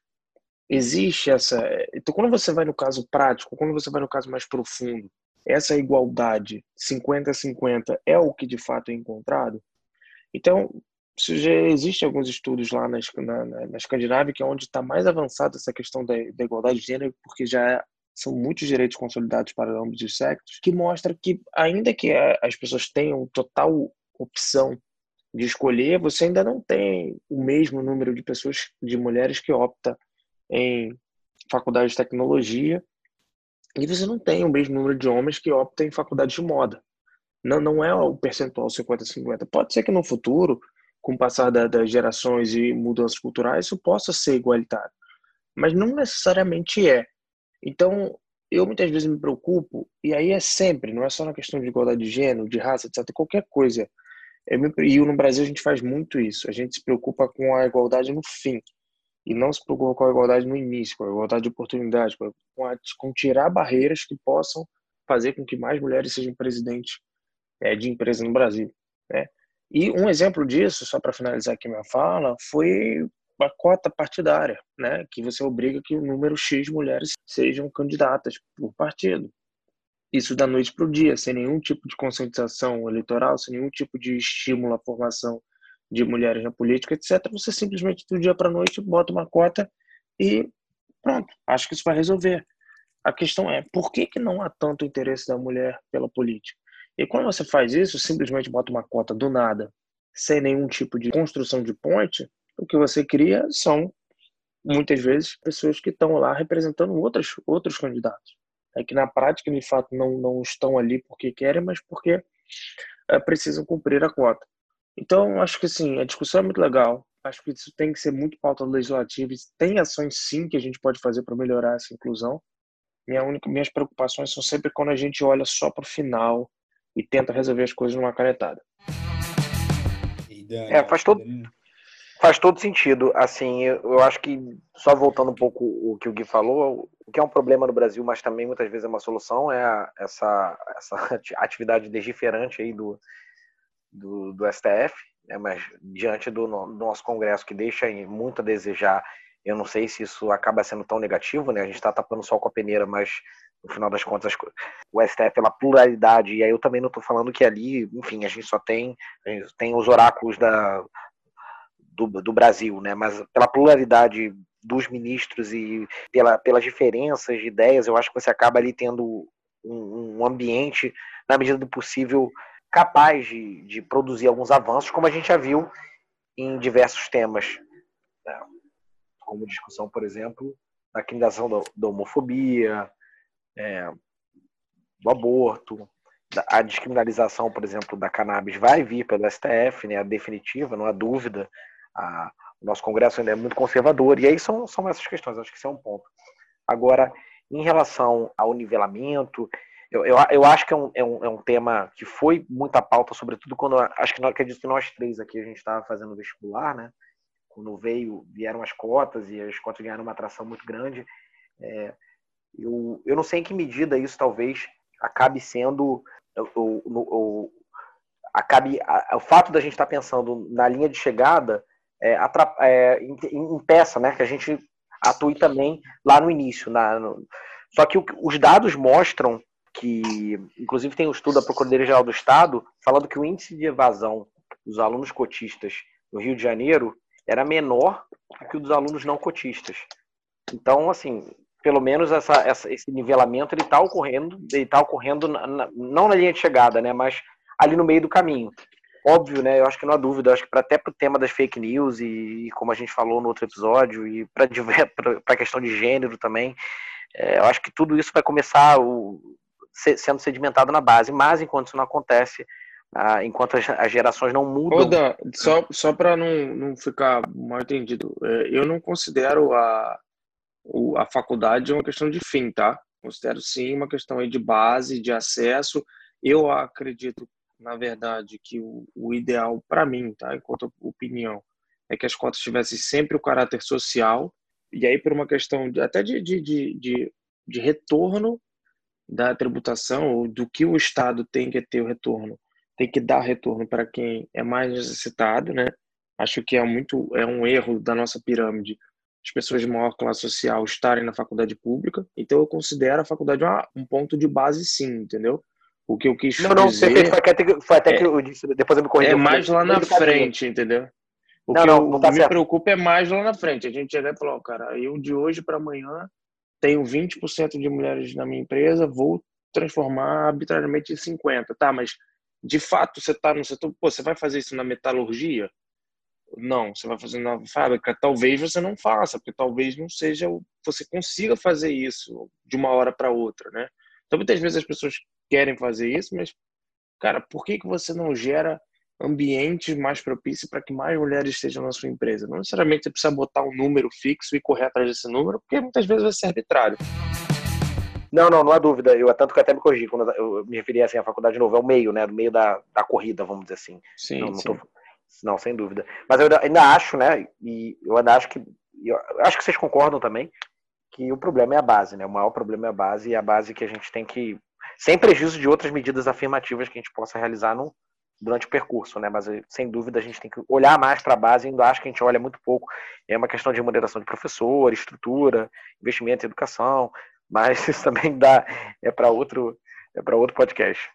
Existe essa. Então, quando você vai no caso prático, quando você vai no caso mais profundo, essa igualdade 50-50 é o que de fato é encontrado? Então, já existe alguns estudos lá na, na, na Escandinávia que é onde está mais avançada essa questão da, da, igualdade de gênero, porque já são muitos direitos consolidados para ambos os sexos, que mostra que ainda que as pessoas tenham total opção de escolher, você ainda não tem o mesmo número de pessoas, de mulheres que opta em faculdade de tecnologia e você não tem o mesmo número de homens que optam em faculdade de moda. Não, não é o percentual 50-50. Pode ser que no futuro, com o passar da, das gerações e mudanças culturais, isso possa ser igualitário. Mas não necessariamente é. Então, eu muitas vezes me preocupo, e aí é sempre, não é só na questão de igualdade de gênero, de raça, etc., qualquer coisa. Me, e no Brasil a gente faz muito isso. A gente se preocupa com a igualdade no fim e não se preocupa com a igualdade no início, com a igualdade de oportunidades, com, a, com tirar barreiras que possam fazer com que mais mulheres sejam presidentes é, de empresa no Brasil. Né? E um exemplo disso, só para finalizar aqui minha fala, foi a cota partidária, né? que você obriga que o número X de mulheres sejam candidatas por partido. Isso da noite para o dia, sem nenhum tipo de conscientização eleitoral, sem nenhum tipo de estímulo à formação de mulheres na política, etc., você simplesmente do dia para a noite bota uma cota e pronto, acho que isso vai resolver. A questão é, por que, que não há tanto interesse da mulher pela política? E quando você faz isso, simplesmente bota uma cota do nada, sem nenhum tipo de construção de ponte, o que você cria são, muitas vezes, pessoas que estão lá representando outros, outros candidatos. É que na prática, de fato, não, não estão ali porque querem, mas porque é, precisam cumprir a cota. Então, acho que assim, a discussão é muito legal. Acho que isso tem que ser muito pauta legislativa. Tem ações sim que a gente pode fazer para melhorar essa inclusão. Minha única, minhas preocupações são sempre quando a gente olha só para o final e tenta resolver as coisas numa canetada. É, faz todo, faz todo sentido. Assim, eu acho que, só voltando um pouco o que o Gui falou, o que é um problema no Brasil, mas também muitas vezes é uma solução, é essa, essa atividade legiferante aí do, do, do STF, né, mas diante do, do, nosso Congresso, que deixa muito a desejar, eu não sei se isso acaba sendo tão negativo, né? A gente está tapando o sol com a peneira, mas no final das contas, o STF pela pluralidade, e aí eu também não estou falando que ali, enfim, a gente só tem, gente tem os oráculos da, do, do Brasil, né? Mas pela pluralidade dos ministros e pela, pelas diferenças de ideias, eu acho que você acaba ali tendo um, um ambiente, na medida do possível, capaz de, de produzir alguns avanços, como a gente já viu em diversos temas. Né? Como discussão, por exemplo, da criminalização da, da homofobia, é, do aborto, a descriminalização, por exemplo, da cannabis vai vir pelo STF, né, a definitiva, não há dúvida. A, o nosso Congresso ainda é muito conservador, e aí são, são essas questões, acho que esse é um ponto. Agora, em relação ao nivelamento, eu, eu, eu acho que é um, é, um, é um tema que foi muita pauta, sobretudo quando, acho que nós, acredito que nós três aqui, a gente estava fazendo vestibular, né, quando veio, vieram as cotas, e as cotas ganharam uma atração muito grande, é, eu, eu não sei em que medida isso talvez acabe sendo o, o, o, acabe a, o fato da gente estar tá pensando na linha de chegada é, é, impeça né, que a gente atue também lá no início. Na, no... Só que o, os dados mostram que, inclusive tem um estudo da Procuradoria Geral do Estado falando que o índice de evasão dos alunos cotistas no Rio de Janeiro era menor do que o dos alunos não cotistas. Então, assim, pelo menos essa, essa, esse nivelamento ele está ocorrendo, ele está ocorrendo na, na, não na linha de chegada, né, mas ali no meio do caminho. Óbvio, né? Eu acho que não há dúvida. acho que até para o tema das fake news e, e, como a gente falou no outro episódio e para a questão de gênero também, é, eu acho que tudo isso vai começar o, se, sendo sedimentado na base. Mas enquanto isso não acontece, ah, enquanto as, as, gerações não mudam. Ô, Dan, só só para não, não ficar mal entendido, é, eu não considero a a faculdade uma questão de fim, tá? Considero sim uma questão de base, de acesso. Eu acredito, na verdade, que o, o ideal para mim, tá? Enquanto opinião, é que as cotas tivessem sempre o caráter social e aí por uma questão de, até de, de, de, de, retorno da tributação ou do que o Estado tem que ter o retorno, tem que dar retorno para quem é mais necessitado, né? Acho que é muito é um erro da nossa pirâmide as pessoas de maior classe social estarem na faculdade pública. Então eu considero a faculdade uma, um ponto de base, sim, entendeu? O que eu quis não, não, dizer... Não, foi até, foi até é, que eu disse, depois eu me corrigi. É mais lá na frente, entendeu? O não, que não, não tá me certo. preocupa é mais lá na frente. A gente falar, oh, cara, eu de hoje para amanhã tenho 20% de mulheres na minha empresa, vou transformar arbitrariamente em 50%. Tá, mas de fato você está no setor, pô, você vai fazer isso na metalurgia? Não, você vai fazer na fábrica, talvez você não faça, porque talvez não seja você consiga fazer isso de uma hora para outra, né? Então muitas vezes as pessoas querem fazer isso, mas cara, por que que você não gera ambientes mais propícios para que mais mulheres estejam na sua empresa? Não necessariamente você precisa botar um número fixo e correr atrás desse número, porque muitas vezes vai ser arbitrário. Não, não, não há dúvida. Eu tanto que até me corrigi quando eu me referi assim à faculdade novo, é o meio, né, no meio da, da corrida, vamos dizer assim. Sim, não, não sim. Tô não, sem dúvida. Mas eu ainda acho, né? E eu ainda acho que. Eu acho que vocês concordam também que o problema é a base, né? O maior problema é a base e a base que a gente tem que. Sem prejuízo de outras medidas afirmativas que a gente possa realizar no, durante o percurso, né? Mas sem dúvida a gente tem que olhar mais para a base, ainda acho que a gente olha muito pouco. É uma questão de remuneração de professor, estrutura, investimento em educação, mas isso também dá é para outro é para outro podcast.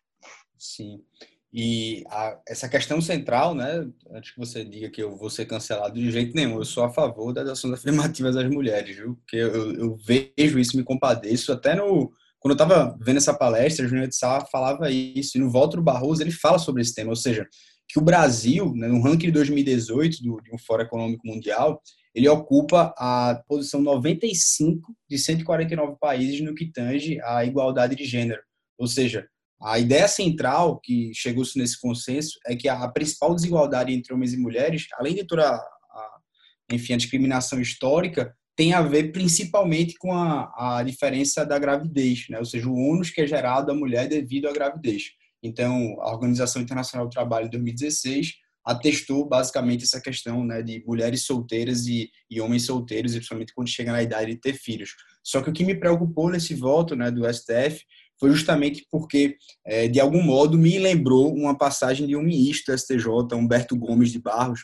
Sim. E a, essa questão central, né, antes que você diga que eu vou ser cancelado de jeito nenhum, eu sou a favor das ações afirmativas das mulheres, viu? Porque eu, eu vejo isso, me compadeço. Até no. Quando eu estava vendo essa palestra, Júnior de Sá falava isso, e no Walter Barroso ele fala sobre esse tema, ou seja, que o Brasil, né, no ranking de 2018 do, um Fórum Econômico Mundial, ele ocupa a posição 95 de 149 países no que tange à igualdade de gênero. Ou seja, a ideia central que chegou-se nesse consenso é que a principal desigualdade entre homens e mulheres, além de toda a, enfim, a discriminação histórica, tem a ver principalmente com a, a diferença da gravidez, né? ou seja, o ônus que é gerado à mulher devido à gravidez. Então, a Organização Internacional do Trabalho, em 2016, atestou basicamente essa questão né, de mulheres solteiras e, e homens solteiros, principalmente quando chega na idade de ter filhos. Só que o que me preocupou nesse voto né, do STF foi justamente porque, é, de algum modo, me lembrou uma passagem de um ministro do STJ, Humberto Gomes de Barros,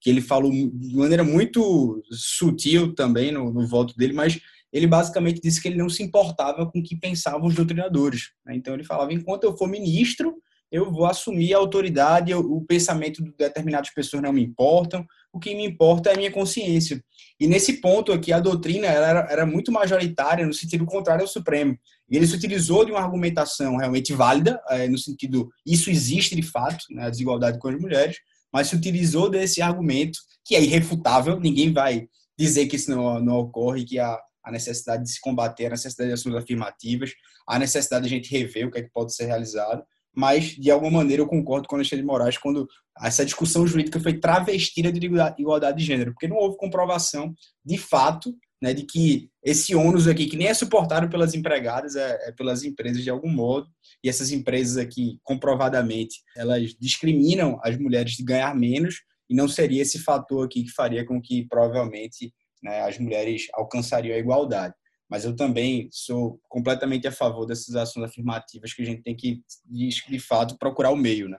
que ele falou de maneira muito sutil também no, no voto dele, mas ele basicamente disse que ele não se importava com o que pensavam os doutrinadores. Né? Então ele falava: enquanto eu for ministro, eu vou assumir a autoridade, o pensamento de determinadas pessoas não me importam, o que me importa é a minha consciência. E nesse ponto aqui, a doutrina era, era muito majoritária no sentido contrário ao Supremo. E ele se utilizou de uma argumentação realmente válida, é, no sentido, isso existe de fato, né, a desigualdade com as mulheres, mas se utilizou desse argumento, que é irrefutável, ninguém vai dizer que isso não, não ocorre, que a, a necessidade de se combater, a necessidade de ações afirmativas, a necessidade de a gente rever o que é que pode ser realizado, mas de alguma maneira eu concordo com o Alexandre de Moraes quando essa discussão jurídica foi travestida de igualdade de gênero, porque não houve comprovação de fato né, de que esse ônus aqui, que nem é suportado pelas empregadas, é, é, pelas empresas de algum modo, e essas empresas aqui, comprovadamente, elas discriminam as mulheres de ganhar menos, e não seria esse fator aqui que faria com que provavelmente né, as mulheres alcançariam a igualdade mas eu também sou completamente a favor dessas ações afirmativas que a gente tem que, de, fato, procurar o meio, né?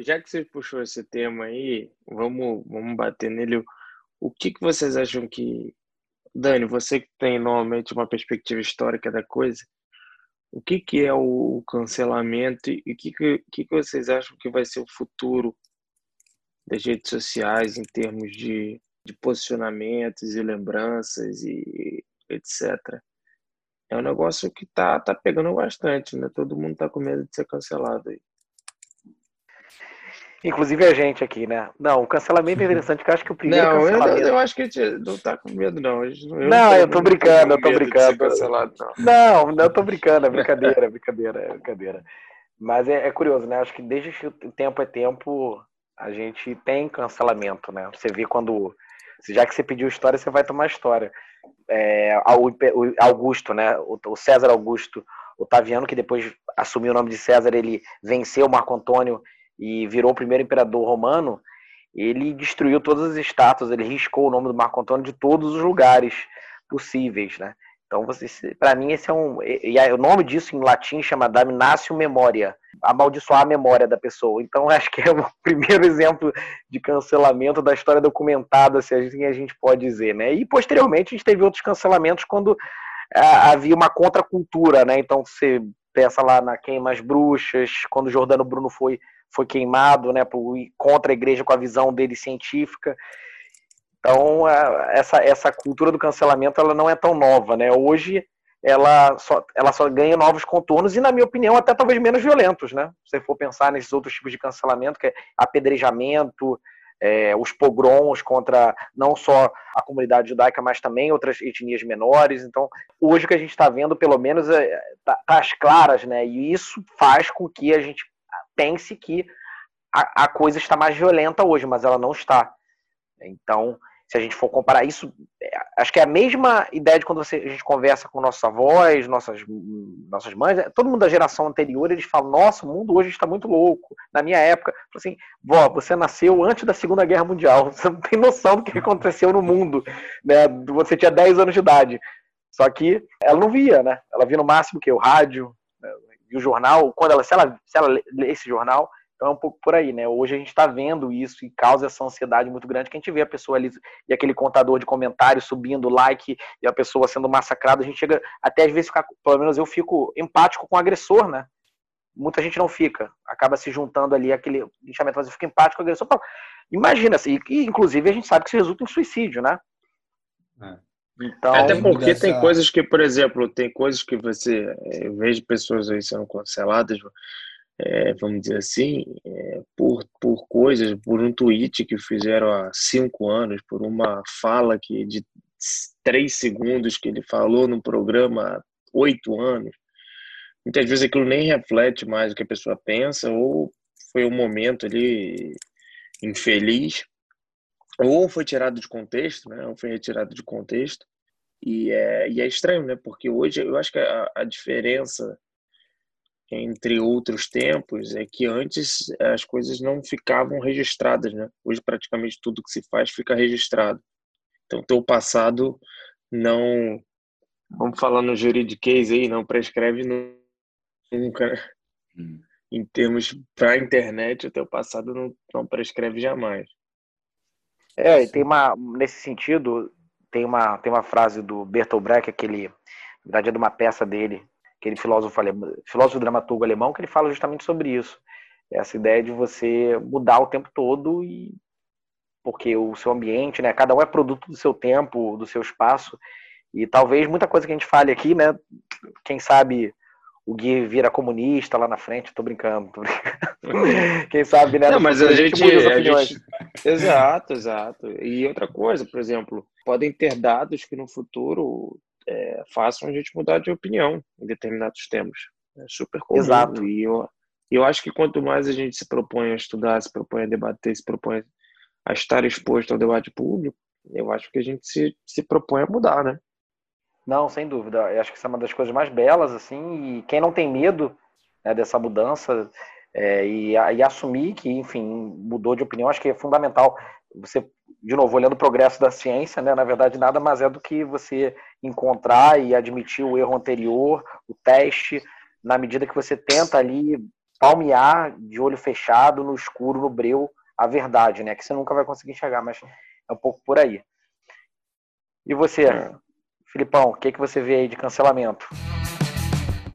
Já que você puxou esse tema aí, vamos, vamos bater nele. O que, que vocês acham que... Dani, você que tem normalmente uma perspectiva histórica da coisa, o que, que é o cancelamento e o que, que, que, que vocês acham que vai ser o futuro das redes sociais em termos de, de posicionamentos e lembranças e etc. É um negócio que tá, tá pegando bastante, né? Todo mundo tá com medo de ser cancelado aí. Inclusive a gente aqui, né? Não, o cancelamento é interessante, que eu acho que o primeiro não, cancelamento... Eu, eu acho que a gente não tá com medo, não. Eu não, não eu tô brincando, eu tô brincando. Cancelado, não. não, não, eu tô brincando, é brincadeira, é brincadeira, é brincadeira. Mas é, é, curioso, né? Acho que desde que o tempo é tempo, a gente tem cancelamento, né? Você vê quando... Já que você pediu história, você vai tomar história é, Augusto, né? O César Augusto Otaviano, que depois assumiu o nome de César, ele venceu Marco Antônio e virou o primeiro imperador romano. Ele destruiu todas as estátuas, ele riscou o nome do Marco Antônio de todos os lugares possíveis, né? Então, para mim, esse é um. E, o nome disso em latim chama damnatio memoria amaldiçoar a memória da pessoa. Então, acho que é o primeiro exemplo de cancelamento da história documentada, se assim a gente pode dizer. Né? E, posteriormente, a gente teve outros cancelamentos quando ah, havia uma contracultura. Né? Então, você pensa lá na Queima as Bruxas, quando Jordano Bruno foi, foi queimado né, por, contra a igreja com a visão dele científica. Então, essa, essa cultura do cancelamento ela não é tão nova, né? Hoje ela só, ela só ganha novos contornos e, na minha opinião, até talvez menos violentos, né? Se você for pensar nesses outros tipos de cancelamento, que é apedrejamento, é, os pogroms contra não só a comunidade judaica, mas também outras etnias menores. Então, hoje o que a gente está vendo, pelo menos, é, tá, tá às claras, né? E isso faz com que a gente pense que a, a coisa está mais violenta hoje, mas ela não está. Então, se a gente for comparar isso, é, acho que é a mesma ideia de quando você, a gente conversa com nossos avós, nossas, nossas mães, é, todo mundo da geração anterior, eles falam, nossa, o mundo hoje está muito louco. Na minha época, assim, vó, você nasceu antes da Segunda Guerra Mundial, você não tem noção do que aconteceu no mundo, né? Você tinha 10 anos de idade. Só que ela não via, né? Ela via no máximo que o rádio? E o jornal. Quando ela, se ela, se ela lê esse jornal, então é um pouco por aí, né? Hoje a gente está vendo isso e causa essa ansiedade muito grande que a gente vê a pessoa ali e aquele contador de comentários subindo like e a pessoa sendo massacrada. A gente chega até às vezes ficar, pelo menos eu fico empático com o agressor, né? Muita gente não fica, acaba se juntando ali aquele lixamento, mas eu fico empático com o agressor. Imagina, assim, e, inclusive a gente sabe que isso resulta em suicídio, né? É. Então, Até porque dessa... tem coisas que, por exemplo, tem coisas que você, eu vejo pessoas aí sendo canceladas, é, vamos dizer assim, é, por, por coisas, por um tweet que fizeram há cinco anos, por uma fala que de três segundos que ele falou no programa há oito anos. Muitas vezes aquilo nem reflete mais o que a pessoa pensa, ou foi um momento ali infeliz, ou foi tirado de contexto, né? Ou foi retirado de contexto. E é, e é estranho, né? Porque hoje eu acho que a, a diferença entre outros tempos, é que antes as coisas não ficavam registradas, né? Hoje praticamente tudo que se faz fica registrado. Então, teu passado não, vamos falar no juridiquês aí, não prescreve nunca. Né? Hum. Em termos para a internet, o teu passado não, não prescreve jamais. É, e tem uma, nesse sentido, tem uma, tem uma frase do Bertolt Brecht, aquele, na verdade é de uma peça dele, aquele filósofo, alemão, filósofo dramaturgo alemão, que ele fala justamente sobre isso. Essa ideia de você mudar o tempo todo e porque o seu ambiente, né, cada um é produto do seu tempo, do seu espaço, e talvez muita coisa que a gente fale aqui, né, quem sabe o Gui vira comunista lá na frente, tô brincando, tô brincando. Quem sabe, né? Não, mas a gente, a gente, Exato, exato. E outra coisa, por exemplo, podem ter dados que no futuro é, façam a gente mudar de opinião em determinados temas. É super comum. Exato. E eu, eu acho que quanto mais a gente se propõe a estudar, se propõe a debater, se propõe a estar exposto ao debate público, eu acho que a gente se, se propõe a mudar, né? Não, sem dúvida. Eu acho que isso é uma das coisas mais belas, assim, e quem não tem medo né, dessa mudança é, e, e, assumir que, enfim, mudou de opinião, acho que é fundamental. Você, de novo, olhando o progresso da ciência, né, na verdade, nada mais é do que você encontrar e admitir o erro anterior, o teste, na medida que você tenta ali palmear de olho fechado, no escuro, no breu, a verdade, né? Que você nunca vai conseguir enxergar, mas é um pouco por aí. E você? É. Filipão, o que, que você vê aí de cancelamento?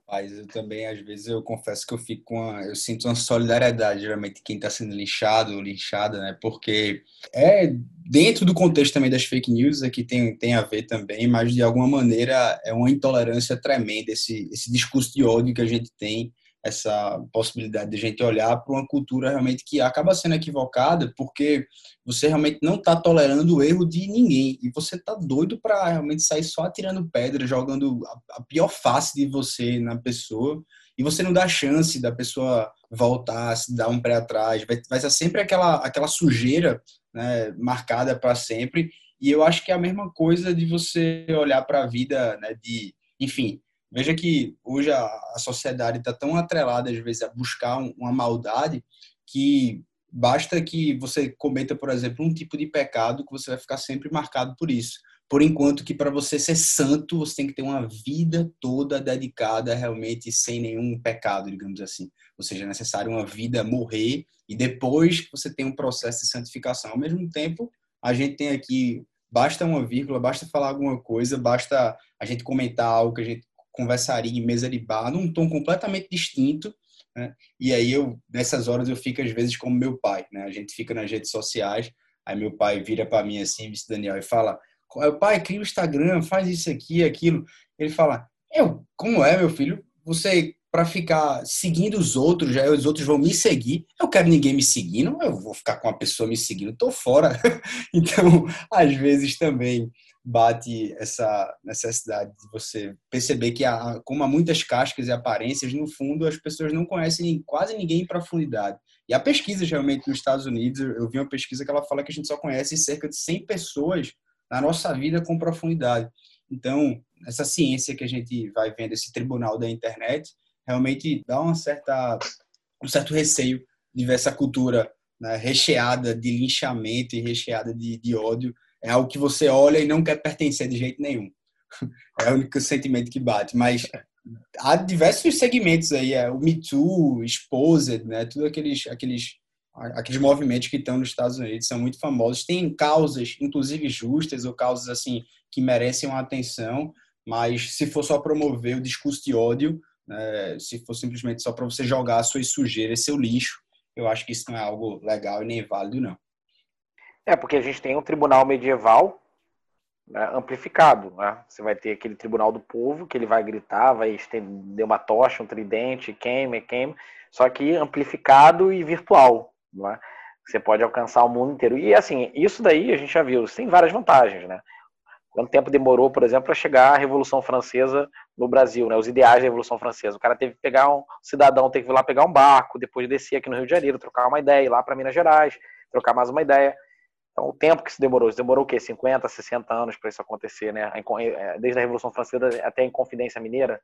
Mas eu também, às vezes, eu confesso que eu fico com uma, eu sinto uma solidariedade, geralmente, quem está sendo linchado ou linchada, né? Porque é dentro do contexto também das fake news, aqui tem, tem a ver também, mas de alguma maneira é uma intolerância tremenda esse, esse discurso de ódio que a gente tem essa possibilidade de gente olhar para uma cultura realmente que acaba sendo equivocada, porque você realmente não está tolerando o erro de ninguém. E você está doido para realmente sair só atirando pedra, jogando a, pior face de você na pessoa. E você não dá chance da pessoa voltar, se dar um pé atrás, vai, vai ser sempre aquela aquela sujeira né, marcada para sempre. E eu acho que é a mesma coisa de você olhar para a vida, né, de, enfim, Veja que hoje a, a sociedade está tão atrelada, às vezes, a buscar um, uma maldade que basta que você cometa, por exemplo, um tipo de pecado que você vai ficar sempre marcado por isso. Por enquanto que para você ser santo, você tem que ter uma vida toda dedicada realmente sem nenhum pecado, digamos assim. Ou seja, é necessário uma vida morrer e depois você tem um processo de santificação. Ao mesmo tempo, a gente tem aqui basta uma vírgula, basta falar alguma coisa, basta a gente comentar algo que a gente conversaria em mesa de bar num tom completamente distinto. Né? E aí eu nessas horas eu fico às vezes como meu pai, né? A gente fica nas redes sociais, aí meu pai vira para mim assim, vice Daniel e fala: "Pai, cria o Instagram, faz isso aqui, aquilo". Ele fala: "Eu, como é, meu filho? Você para ficar seguindo os outros, já os outros vão me seguir. Eu quero ninguém me seguindo, eu vou ficar com uma pessoa me seguindo, tô fora". então, às vezes também bate essa necessidade de você perceber que, há, como há muitas cascas e aparências, no fundo as pessoas não conhecem quase ninguém em profundidade. E há pesquisas realmente nos Estados Unidos, eu vi uma pesquisa que ela fala que a gente só conhece cerca de 100 pessoas na nossa vida com profundidade. Então, essa ciência que a gente vai vendo, esse tribunal da internet, realmente dá uma certa, um certo receio de ver essa cultura né, recheada de linchamento e recheada de, de ódio é algo que você olha e não quer pertencer de jeito nenhum. É o único sentimento que bate. Mas há diversos segmentos aí, é o Me Too, Exposed, né? Tudo aqueles, aqueles, aqueles movimentos que estão nos Estados Unidos são muito famosos. Tem causas, inclusive justas, ou causas assim que merecem uma atenção, mas se for só promover o discurso de ódio, né? se for simplesmente só para você jogar suas sujeiras, seu lixo, eu acho que isso não é algo legal e nem válido, não. É, porque a gente tem um tribunal medieval né, amplificado. Né? Você vai ter aquele tribunal do povo, que ele vai gritar, vai estender uma tocha, um tridente, queima, queima, só que amplificado e virtual. Né? Você pode alcançar o mundo inteiro. E assim, isso daí a gente já viu, tem várias vantagens, né? Quanto tempo demorou, por exemplo, para chegar a Revolução Francesa no Brasil, né? Os ideais da Revolução Francesa. O cara teve que pegar um cidadão, teve que ir lá pegar um barco, depois descer aqui no Rio de Janeiro, trocar uma ideia, ir lá para Minas Gerais, trocar mais uma ideia. Então, o tempo que se demorou, se demorou o quê? 50, 60 anos para isso acontecer, né? É, desde a Revolução Francesa até a Inconfidência Mineira.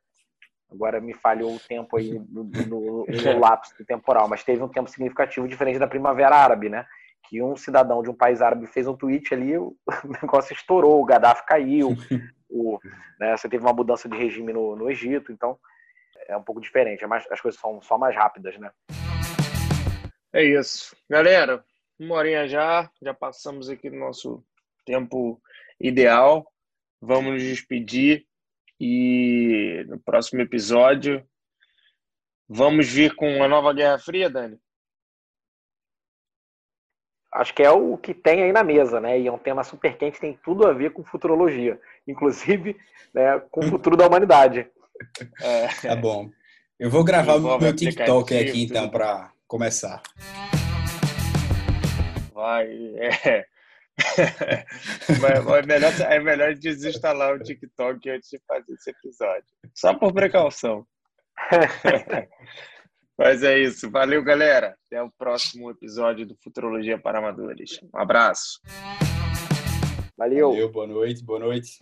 Agora me falhou o tempo aí no, no, no lapso temporal, mas teve um tempo significativo diferente da Primavera Árabe, né? Que um cidadão de um país árabe fez um tweet ali, o negócio estourou, o Gaddafi caiu, o, né, você teve uma mudança de regime no, no Egito, então é um pouco diferente, é mais, as coisas são só mais rápidas, né? É isso. Galera, uma horinha já, já passamos aqui no nosso tempo ideal. Vamos nos despedir. E no próximo episódio, vamos vir com uma nova Guerra Fria, Dani? Acho que é o que tem aí na mesa, né? E é um tema super quente, tem tudo a ver com futurologia, inclusive né, com o futuro da humanidade. É. Tá bom. Eu vou gravar o meu TikTok aqui então para começar. Vai, é. É melhor, é melhor desinstalar o TikTok antes de fazer esse episódio. Só por precaução. Mas é isso. Valeu, galera. Até o próximo episódio do Futurologia para Amadores. Um abraço. Valeu. Valeu, boa noite, boa noite.